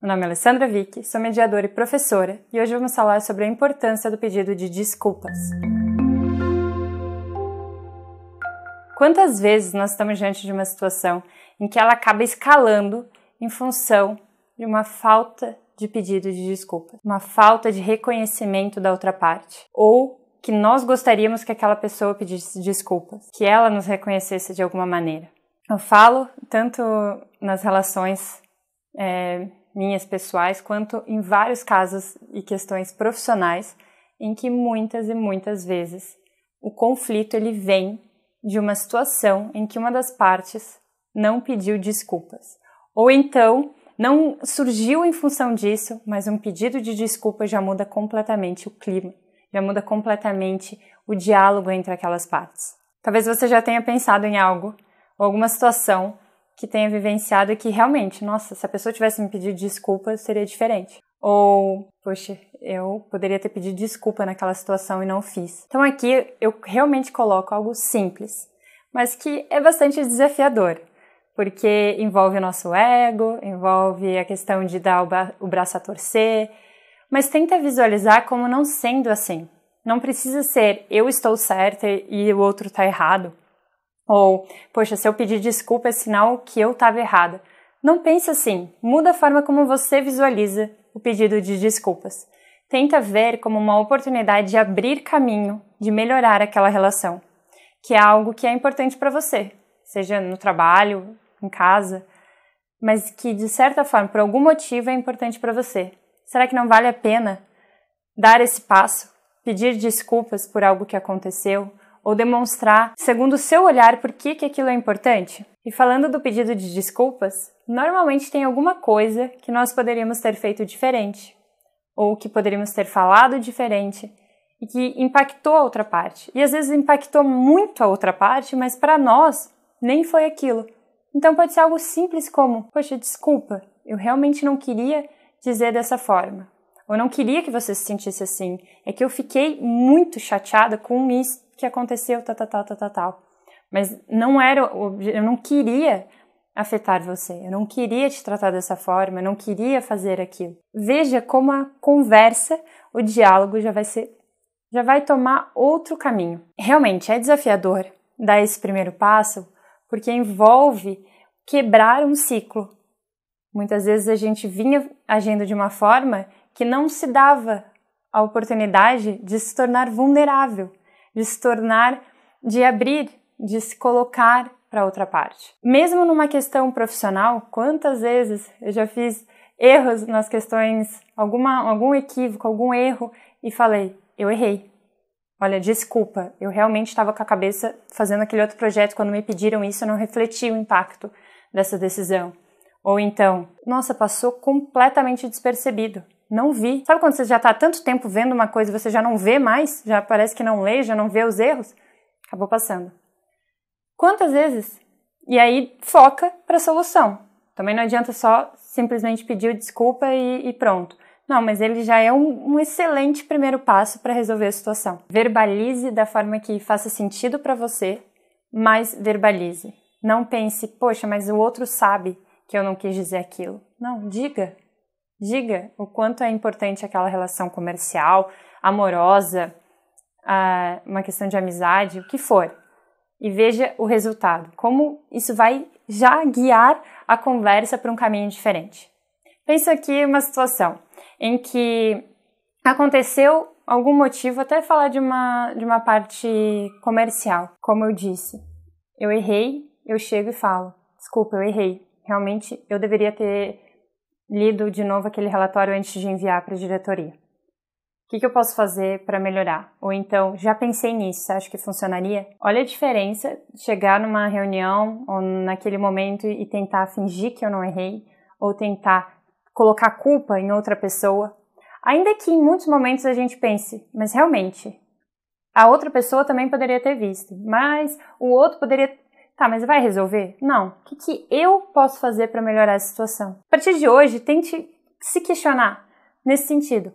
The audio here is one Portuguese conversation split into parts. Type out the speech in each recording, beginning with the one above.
Meu nome é Alessandra Vick, sou mediadora e professora, e hoje vamos falar sobre a importância do pedido de desculpas. Quantas vezes nós estamos diante de uma situação em que ela acaba escalando em função de uma falta de pedido de desculpa, uma falta de reconhecimento da outra parte, ou que nós gostaríamos que aquela pessoa pedisse desculpas, que ela nos reconhecesse de alguma maneira. Eu falo tanto nas relações é, minhas pessoais, quanto em vários casos e questões profissionais em que muitas e muitas vezes o conflito ele vem de uma situação em que uma das partes não pediu desculpas. Ou então não surgiu em função disso, mas um pedido de desculpa já muda completamente o clima, já muda completamente o diálogo entre aquelas partes. Talvez você já tenha pensado em algo alguma situação que tenha vivenciado que realmente, nossa, se a pessoa tivesse me pedido desculpa, seria diferente. Ou, poxa, eu poderia ter pedido desculpa naquela situação e não fiz. Então aqui eu realmente coloco algo simples, mas que é bastante desafiador, porque envolve o nosso ego, envolve a questão de dar o braço a torcer, mas tenta visualizar como não sendo assim. Não precisa ser eu estou certa e o outro está errado. Ou, poxa, se eu pedir desculpa é sinal que eu estava errada. Não pense assim. Muda a forma como você visualiza o pedido de desculpas. Tenta ver como uma oportunidade de abrir caminho, de melhorar aquela relação, que é algo que é importante para você, seja no trabalho, em casa, mas que de certa forma, por algum motivo, é importante para você. Será que não vale a pena dar esse passo, pedir desculpas por algo que aconteceu, ou demonstrar, segundo o seu olhar, por que, que aquilo é importante? E falando do pedido de desculpas, normalmente tem alguma coisa que nós poderíamos ter feito diferente, ou que poderíamos ter falado diferente, e que impactou a outra parte. E às vezes impactou muito a outra parte, mas para nós nem foi aquilo. Então pode ser algo simples como: Poxa, desculpa, eu realmente não queria dizer dessa forma. Ou não queria que você se sentisse assim. É que eu fiquei muito chateada com isso que aconteceu, tal, tal, tal, tal, tal, tal. Mas não era, eu não queria afetar você, eu não queria te tratar dessa forma, eu não queria fazer aquilo. Veja como a conversa, o diálogo já vai ser, já vai tomar outro caminho. Realmente é desafiador dar esse primeiro passo, porque envolve quebrar um ciclo. Muitas vezes a gente vinha agindo de uma forma que não se dava a oportunidade de se tornar vulnerável de se tornar, de abrir, de se colocar para outra parte. Mesmo numa questão profissional, quantas vezes eu já fiz erros nas questões, alguma, algum equívoco, algum erro e falei, eu errei. Olha, desculpa, eu realmente estava com a cabeça fazendo aquele outro projeto quando me pediram isso, eu não refleti o impacto dessa decisão. Ou então, nossa, passou completamente despercebido não vi. Sabe quando você já está tanto tempo vendo uma coisa e você já não vê mais? Já parece que não lê, já não vê os erros? Acabou passando. Quantas vezes? E aí foca para a solução. Também não adianta só simplesmente pedir desculpa e, e pronto. Não, mas ele já é um, um excelente primeiro passo para resolver a situação. Verbalize da forma que faça sentido para você, mas verbalize. Não pense, poxa, mas o outro sabe que eu não quis dizer aquilo. Não, diga, Diga o quanto é importante aquela relação comercial, amorosa, uma questão de amizade, o que for. E veja o resultado, como isso vai já guiar a conversa para um caminho diferente. Pensa aqui uma situação em que aconteceu algum motivo, até falar de uma, de uma parte comercial, como eu disse. Eu errei, eu chego e falo: desculpa, eu errei. Realmente eu deveria ter lido de novo aquele relatório antes de enviar para a diretoria. O que, que eu posso fazer para melhorar? Ou então, já pensei nisso, você acha que funcionaria? Olha a diferença chegar numa reunião ou naquele momento e tentar fingir que eu não errei, ou tentar colocar culpa em outra pessoa. Ainda que em muitos momentos a gente pense, mas realmente, a outra pessoa também poderia ter visto, mas o outro poderia Tá, mas vai resolver? Não. O que, que eu posso fazer para melhorar a situação? A partir de hoje, tente se questionar nesse sentido. O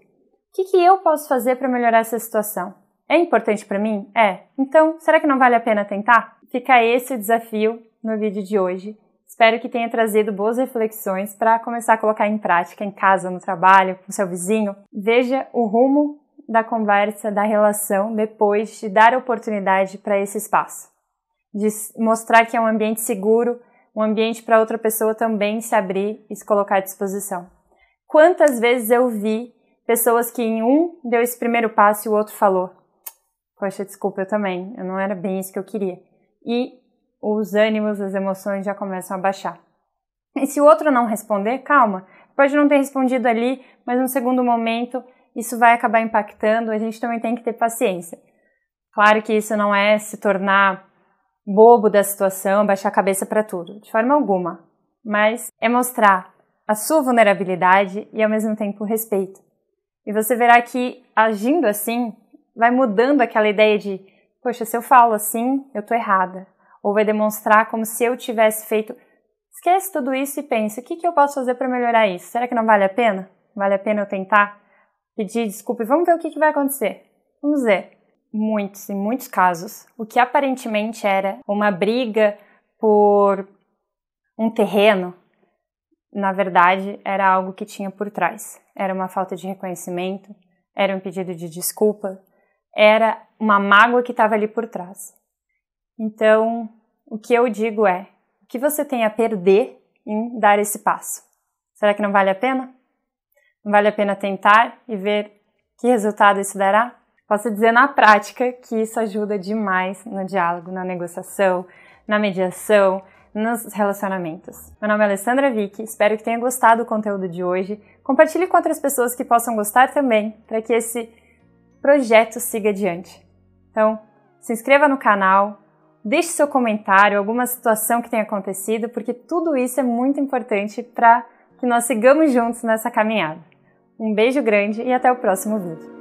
que, que eu posso fazer para melhorar essa situação? É importante para mim? É. Então, será que não vale a pena tentar? Fica esse o desafio no vídeo de hoje. Espero que tenha trazido boas reflexões para começar a colocar em prática em casa, no trabalho, com seu vizinho. Veja o rumo da conversa, da relação, depois de dar oportunidade para esse espaço. De mostrar que é um ambiente seguro, um ambiente para outra pessoa também se abrir e se colocar à disposição. Quantas vezes eu vi pessoas que em um deu esse primeiro passo e o outro falou: Poxa, desculpa, eu também, eu não era bem isso que eu queria. E os ânimos, as emoções já começam a baixar. E se o outro não responder, calma, pode não ter respondido ali, mas no segundo momento isso vai acabar impactando, a gente também tem que ter paciência. Claro que isso não é se tornar bobo da situação, baixar a cabeça para tudo, de forma alguma, mas é mostrar a sua vulnerabilidade e ao mesmo tempo respeito. E você verá que agindo assim, vai mudando aquela ideia de, poxa, se eu falo assim, eu tô errada ou vai demonstrar como se eu tivesse feito. Esquece tudo isso e pense: o que, que eu posso fazer para melhorar isso? Será que não vale a pena? Vale a pena eu tentar pedir desculpa e vamos ver o que, que vai acontecer? Vamos ver. Muitos, em muitos casos, o que aparentemente era uma briga por um terreno, na verdade, era algo que tinha por trás. Era uma falta de reconhecimento, era um pedido de desculpa, era uma mágoa que estava ali por trás. Então, o que eu digo é: o que você tem a perder em dar esse passo? Será que não vale a pena? Não vale a pena tentar e ver que resultado isso dará? Posso dizer na prática que isso ajuda demais no diálogo, na negociação, na mediação, nos relacionamentos. Meu nome é Alessandra Vick, espero que tenha gostado do conteúdo de hoje. Compartilhe com outras pessoas que possam gostar também, para que esse projeto siga adiante. Então, se inscreva no canal, Deixe seu comentário, alguma situação que tenha acontecido, porque tudo isso é muito importante para que nós sigamos juntos nessa caminhada. Um beijo grande e até o próximo vídeo.